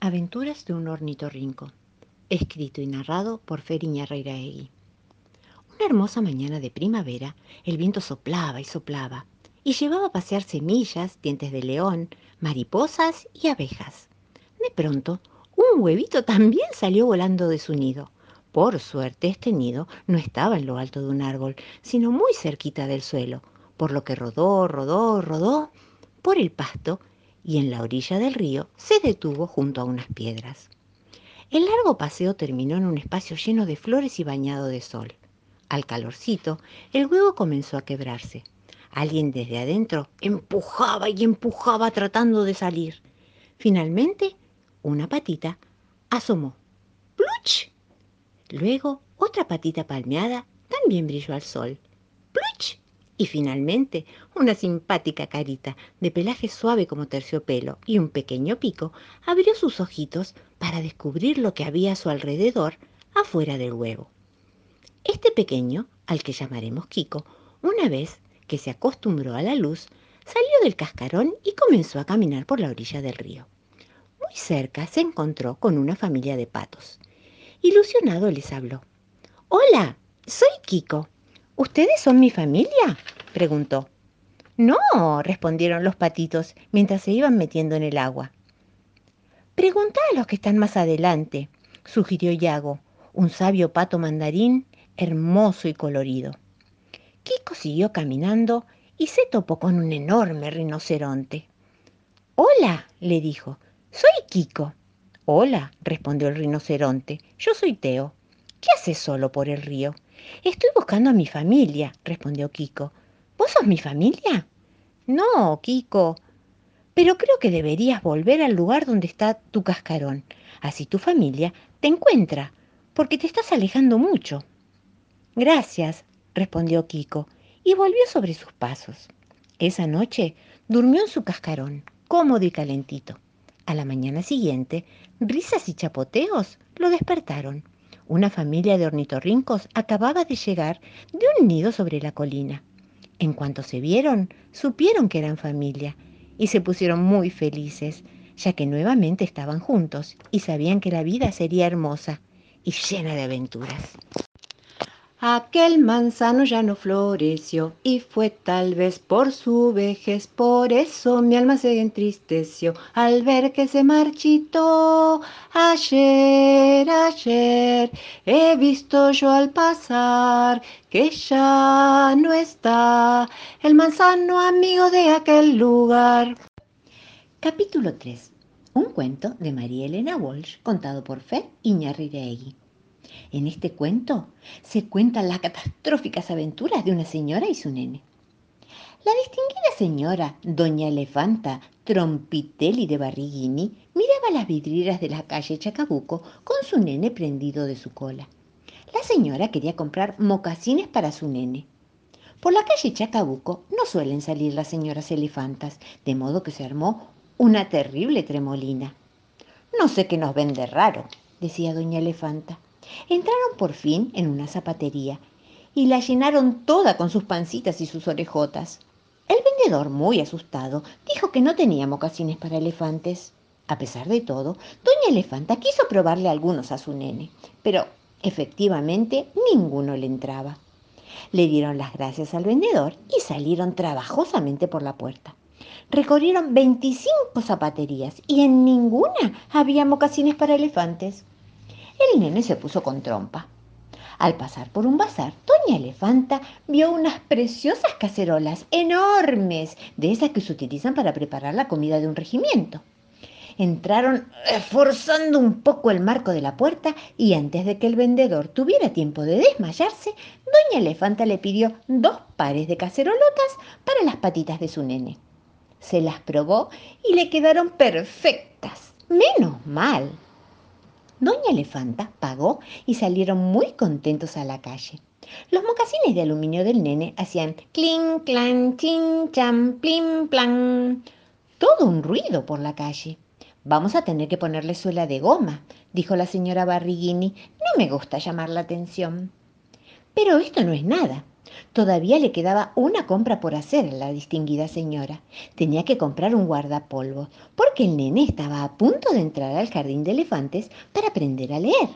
Aventuras de un ornitorrinco. Escrito y narrado por Feriña Reiraegui. Una hermosa mañana de primavera, el viento soplaba y soplaba y llevaba a pasear semillas, dientes de león, mariposas y abejas. De pronto, un huevito también salió volando de su nido. Por suerte, este nido no estaba en lo alto de un árbol, sino muy cerquita del suelo, por lo que rodó, rodó, rodó por el pasto y en la orilla del río se detuvo junto a unas piedras. El largo paseo terminó en un espacio lleno de flores y bañado de sol. Al calorcito, el huevo comenzó a quebrarse. Alguien desde adentro empujaba y empujaba tratando de salir. Finalmente, una patita asomó. ¡Pluch! Luego, otra patita palmeada también brilló al sol. ¡Pluch! Y finalmente, una simpática carita de pelaje suave como terciopelo y un pequeño pico abrió sus ojitos para descubrir lo que había a su alrededor afuera del huevo. Este pequeño, al que llamaremos Kiko, una vez que se acostumbró a la luz, salió del cascarón y comenzó a caminar por la orilla del río. Muy cerca se encontró con una familia de patos. Ilusionado les habló. Hola, soy Kiko. ¿Ustedes son mi familia? preguntó. No, respondieron los patitos mientras se iban metiendo en el agua. Pregunta a los que están más adelante, sugirió Yago, un sabio pato mandarín hermoso y colorido. Kiko siguió caminando y se topó con un enorme rinoceronte. Hola, le dijo, soy Kiko. Hola, respondió el rinoceronte, yo soy Teo. ¿Qué haces solo por el río? Estoy buscando a mi familia, respondió Kiko. ¿Vos sos mi familia? No, Kiko. Pero creo que deberías volver al lugar donde está tu cascarón. Así tu familia te encuentra, porque te estás alejando mucho. Gracias, respondió Kiko, y volvió sobre sus pasos. Esa noche durmió en su cascarón, cómodo y calentito. A la mañana siguiente, risas y chapoteos lo despertaron una familia de ornitorrincos acababa de llegar de un nido sobre la colina. En cuanto se vieron, supieron que eran familia y se pusieron muy felices, ya que nuevamente estaban juntos y sabían que la vida sería hermosa y llena de aventuras. Aquel manzano ya no floreció y fue tal vez por su vejez, por eso mi alma se entristeció al ver que se marchitó. Ayer, ayer he visto yo al pasar que ya no está el manzano amigo de aquel lugar. Capítulo 3. Un cuento de María Elena Walsh contado por Fe Iñarriregui. En este cuento se cuentan las catastróficas aventuras de una señora y su nene. La distinguida señora, doña Elefanta Trompitelli de Barriguini, miraba las vidrieras de la calle Chacabuco con su nene prendido de su cola. La señora quería comprar mocasines para su nene. Por la calle Chacabuco no suelen salir las señoras elefantas, de modo que se armó una terrible tremolina. No sé qué nos ven de raro, decía doña Elefanta. Entraron por fin en una zapatería y la llenaron toda con sus pancitas y sus orejotas. El vendedor, muy asustado, dijo que no tenía mocasines para elefantes. A pesar de todo, doña Elefanta quiso probarle algunos a su nene, pero efectivamente ninguno le entraba. Le dieron las gracias al vendedor y salieron trabajosamente por la puerta. Recorrieron 25 zapaterías y en ninguna había mocasines para elefantes el nene se puso con trompa. Al pasar por un bazar, Doña Elefanta vio unas preciosas cacerolas enormes, de esas que se utilizan para preparar la comida de un regimiento. Entraron forzando un poco el marco de la puerta y antes de que el vendedor tuviera tiempo de desmayarse, Doña Elefanta le pidió dos pares de cacerolotas para las patitas de su nene. Se las probó y le quedaron perfectas. Menos mal. Doña Elefanta pagó y salieron muy contentos a la calle. Los mocasines de aluminio del nene hacían clink, clan, chin, cham, plim, plan. Todo un ruido por la calle. Vamos a tener que ponerle suela de goma, dijo la señora Barriguini. No me gusta llamar la atención. Pero esto no es nada. Todavía le quedaba una compra por hacer a la distinguida señora. Tenía que comprar un guardapolvos, porque el nene estaba a punto de entrar al jardín de elefantes para aprender a leer.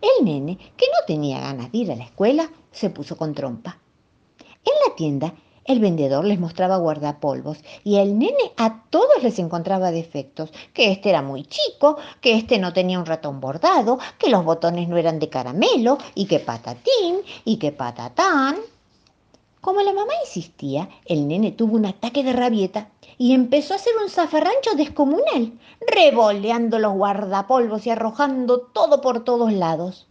El nene, que no tenía ganas de ir a la escuela, se puso con trompa. En la tienda, el vendedor les mostraba guardapolvos y el nene a todos les encontraba defectos, que este era muy chico, que este no tenía un ratón bordado, que los botones no eran de caramelo y que patatín y que patatán. Como la mamá insistía, el nene tuvo un ataque de rabieta y empezó a hacer un zafarrancho descomunal, revoleando los guardapolvos y arrojando todo por todos lados.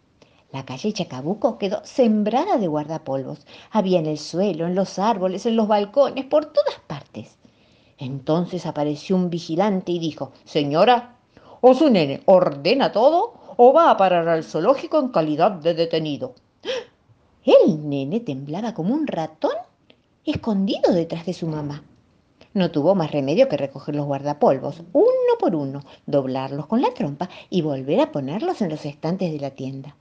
La calle Chacabuco quedó sembrada de guardapolvos. Había en el suelo, en los árboles, en los balcones, por todas partes. Entonces apareció un vigilante y dijo, Señora, o su nene ordena todo o va a parar al zoológico en calidad de detenido. El nene temblaba como un ratón escondido detrás de su mamá. No tuvo más remedio que recoger los guardapolvos, uno por uno, doblarlos con la trompa y volver a ponerlos en los estantes de la tienda.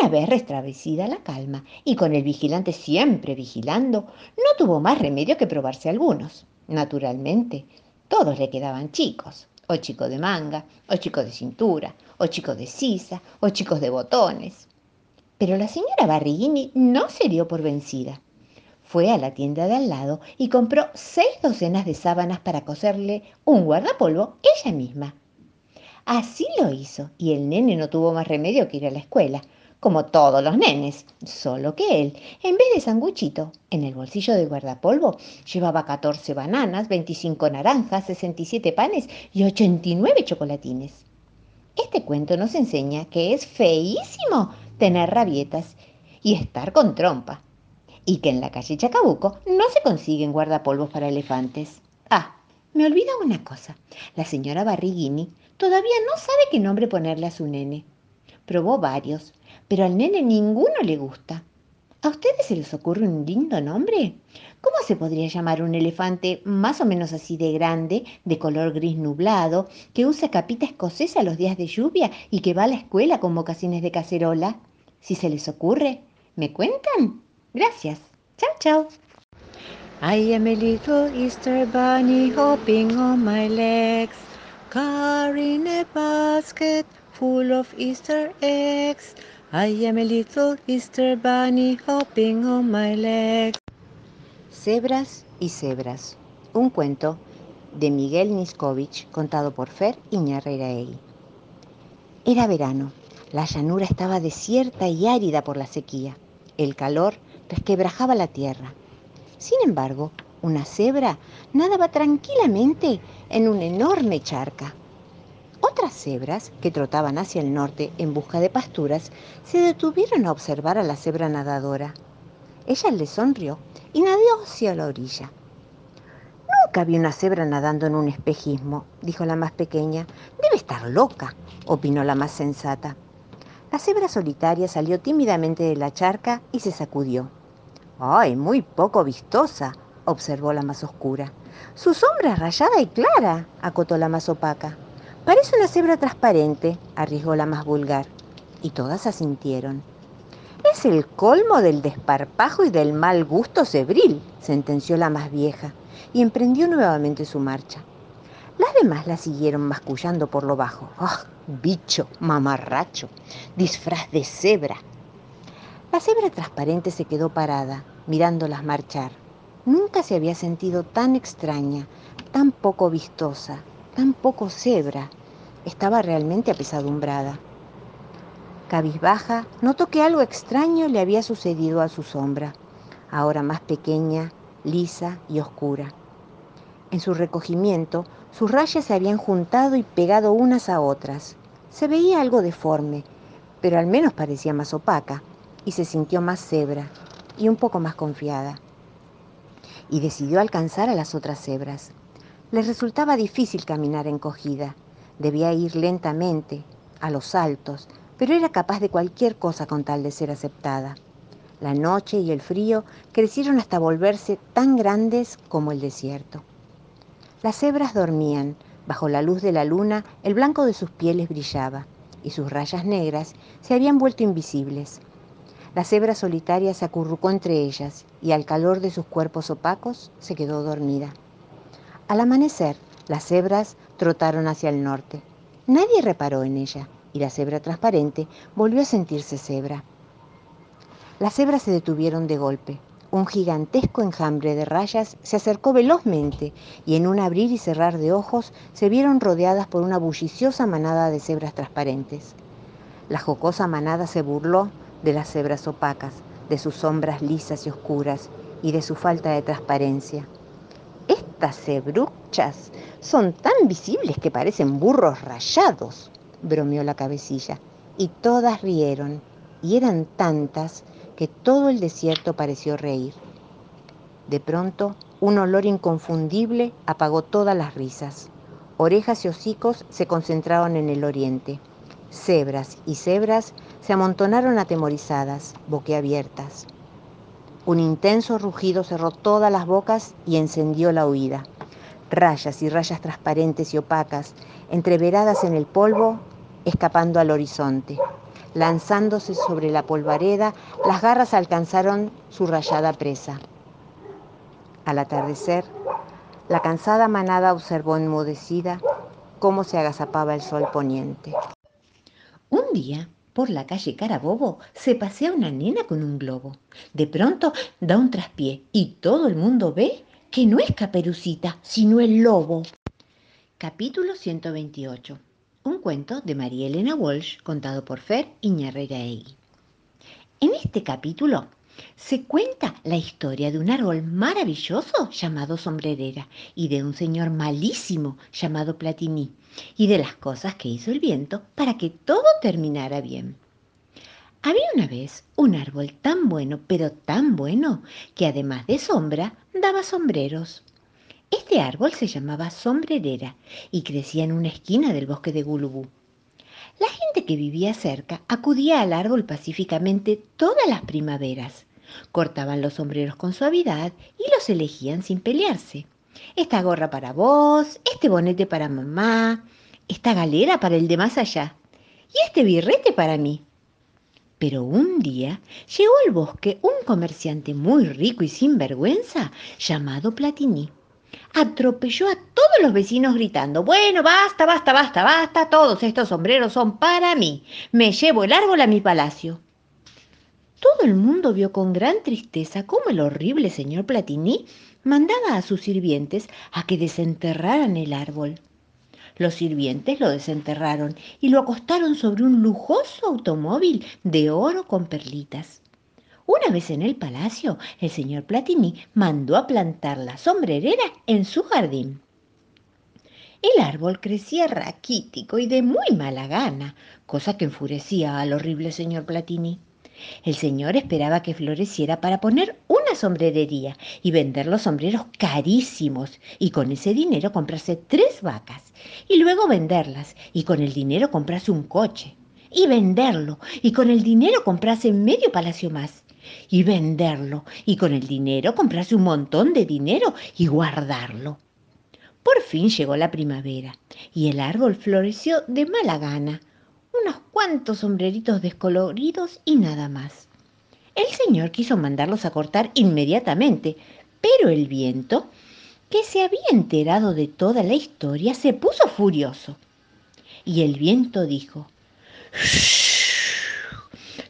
Una vez restablecida la calma y con el vigilante siempre vigilando, no tuvo más remedio que probarse algunos. Naturalmente, todos le quedaban chicos, o chicos de manga, o chicos de cintura, o chicos de sisa, o chicos de botones. Pero la señora Barrigini no se dio por vencida. Fue a la tienda de al lado y compró seis docenas de sábanas para coserle un guardapolvo ella misma. Así lo hizo y el nene no tuvo más remedio que ir a la escuela, como todos los nenes, solo que él, en vez de sanguchito, en el bolsillo del guardapolvo llevaba 14 bananas, 25 naranjas, 67 panes y 89 chocolatines. Este cuento nos enseña que es feísimo tener rabietas y estar con trompa. Y que en la calle Chacabuco no se consiguen guardapolvos para elefantes. Ah, me olvida una cosa. La señora Barrigini todavía no sabe qué nombre ponerle a su nene. Probó varios, pero al nene ninguno le gusta. ¿A ustedes se les ocurre un lindo nombre? ¿Cómo se podría llamar un elefante más o menos así de grande, de color gris nublado, que usa capita escocesa los días de lluvia y que va a la escuela con vocaciones de cacerola? Si se les ocurre, ¿me cuentan? Gracias. Chao, chao. I am a little Easter bunny hopping on my legs, carrying a basket full of Easter eggs. I am a little Easter bunny hopping on my legs. Cebras y cebras. Un cuento de Miguel Niskovich contado por Fer Iñarreiraegui. Era verano. La llanura estaba desierta y árida por la sequía. El calor resquebrajaba la tierra. Sin embargo, una cebra nadaba tranquilamente en una enorme charca. Otras cebras, que trotaban hacia el norte en busca de pasturas, se detuvieron a observar a la cebra nadadora. Ella le sonrió y nadó hacia la orilla. Nunca vi una cebra nadando en un espejismo, dijo la más pequeña. Debe estar loca, opinó la más sensata. La cebra solitaria salió tímidamente de la charca y se sacudió. ¡Ay, muy poco vistosa! observó la más oscura. Su sombra es rayada y clara, acotó la más opaca. Parece una cebra transparente, arriesgó la más vulgar. Y todas asintieron. Es el colmo del desparpajo y del mal gusto cebril, sentenció la más vieja, y emprendió nuevamente su marcha. Las demás la siguieron mascullando por lo bajo. ¡Ah, bicho, mamarracho! Disfraz de cebra. La cebra transparente se quedó parada, mirándolas marchar. Nunca se había sentido tan extraña, tan poco vistosa, tan poco cebra. Estaba realmente apesadumbrada. Cabizbaja, notó que algo extraño le había sucedido a su sombra, ahora más pequeña, lisa y oscura. En su recogimiento, sus rayas se habían juntado y pegado unas a otras. Se veía algo deforme, pero al menos parecía más opaca, y se sintió más cebra y un poco más confiada. Y decidió alcanzar a las otras cebras. Les resultaba difícil caminar encogida. Debía ir lentamente, a los saltos, pero era capaz de cualquier cosa con tal de ser aceptada. La noche y el frío crecieron hasta volverse tan grandes como el desierto. Las cebras dormían, bajo la luz de la luna el blanco de sus pieles brillaba y sus rayas negras se habían vuelto invisibles. La cebra solitaria se acurrucó entre ellas y al calor de sus cuerpos opacos se quedó dormida. Al amanecer, las cebras trotaron hacia el norte. Nadie reparó en ella y la cebra transparente volvió a sentirse cebra. Las cebras se detuvieron de golpe. Un gigantesco enjambre de rayas se acercó velozmente y en un abrir y cerrar de ojos se vieron rodeadas por una bulliciosa manada de cebras transparentes. La jocosa manada se burló de las cebras opacas, de sus sombras lisas y oscuras y de su falta de transparencia. Estas cebruchas son tan visibles que parecen burros rayados, bromeó la cabecilla, y todas rieron, y eran tantas que todo el desierto pareció reír. De pronto, un olor inconfundible apagó todas las risas. Orejas y hocicos se concentraron en el oriente. Cebras y cebras se amontonaron atemorizadas, boquiabiertas. Un intenso rugido cerró todas las bocas y encendió la huida. Rayas y rayas transparentes y opacas, entreveradas en el polvo, escapando al horizonte. Lanzándose sobre la polvareda, las garras alcanzaron su rayada presa. Al atardecer, la cansada manada observó enmudecida cómo se agazapaba el sol poniente. Un día, por la calle Carabobo, se pasea una nena con un globo. De pronto da un traspié y todo el mundo ve que no es Caperucita, sino el lobo. Capítulo 128. Un cuento de María Elena Walsh contado por Fer Iñarreiraegui. En este capítulo se cuenta la historia de un árbol maravilloso llamado sombrerera y de un señor malísimo llamado Platini y de las cosas que hizo el viento para que todo terminara bien. Había una vez un árbol tan bueno, pero tan bueno, que además de sombra, daba sombreros. Este árbol se llamaba sombrerera y crecía en una esquina del bosque de Gulubú. La gente que vivía cerca acudía al árbol pacíficamente todas las primaveras. Cortaban los sombreros con suavidad y los elegían sin pelearse. Esta gorra para vos, este bonete para mamá, esta galera para el de más allá y este birrete para mí. Pero un día llegó al bosque un comerciante muy rico y sin vergüenza llamado Platini. Atropelló a todos los vecinos gritando, bueno, basta, basta, basta, basta, todos estos sombreros son para mí. Me llevo el árbol a mi palacio. Todo el mundo vio con gran tristeza cómo el horrible señor Platini mandaba a sus sirvientes a que desenterraran el árbol. Los sirvientes lo desenterraron y lo acostaron sobre un lujoso automóvil de oro con perlitas. Una vez en el palacio, el señor Platini mandó a plantar la sombrerera en su jardín. El árbol crecía raquítico y de muy mala gana, cosa que enfurecía al horrible señor Platini. El señor esperaba que floreciera para poner sombrerería y vender los sombreros carísimos y con ese dinero comprarse tres vacas y luego venderlas y con el dinero comprarse un coche y venderlo y con el dinero comprarse medio palacio más y venderlo y con el dinero comprarse un montón de dinero y guardarlo. Por fin llegó la primavera y el árbol floreció de mala gana unos cuantos sombreritos descoloridos y nada más. El señor quiso mandarlos a cortar inmediatamente, pero el viento, que se había enterado de toda la historia, se puso furioso. Y el viento dijo,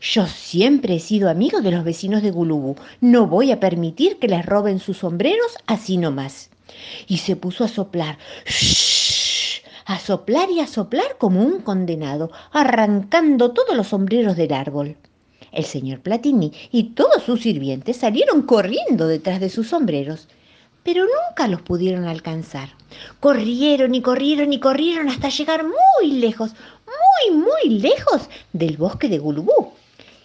yo siempre he sido amigo de los vecinos de Gulubú. No voy a permitir que les roben sus sombreros así nomás. Y se puso a soplar a soplar y a soplar como un condenado, arrancando todos los sombreros del árbol. El señor Platini y todos sus sirvientes salieron corriendo detrás de sus sombreros, pero nunca los pudieron alcanzar. Corrieron y corrieron y corrieron hasta llegar muy lejos, muy, muy lejos del bosque de Gulubú,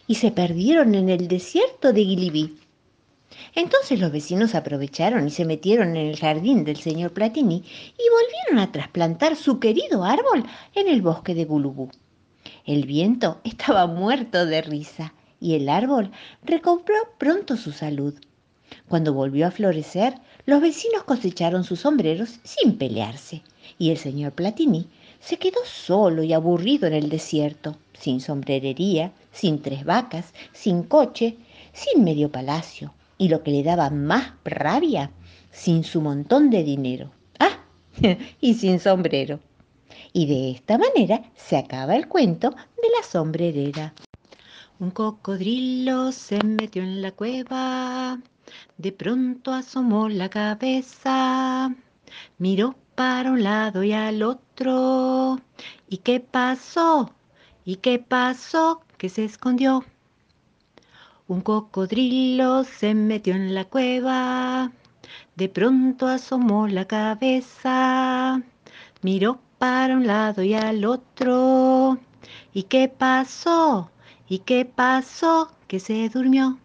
y se perdieron en el desierto de Gilibí. Entonces los vecinos aprovecharon y se metieron en el jardín del señor Platini y volvieron a trasplantar su querido árbol en el bosque de Gulubú. El viento estaba muerto de risa y el árbol recobró pronto su salud. Cuando volvió a florecer, los vecinos cosecharon sus sombreros sin pelearse y el señor Platini se quedó solo y aburrido en el desierto, sin sombrerería, sin tres vacas, sin coche, sin medio palacio y lo que le daba más rabia, sin su montón de dinero. Ah, y sin sombrero. Y de esta manera se acaba el cuento de la sombrerera. Un cocodrilo se metió en la cueva, de pronto asomó la cabeza, miró para un lado y al otro. ¿Y qué pasó? ¿Y qué pasó? Que se escondió. Un cocodrilo se metió en la cueva, de pronto asomó la cabeza, miró para un lado y al otro. ¿Y qué pasó? ¿Y qué pasó? Que se durmió.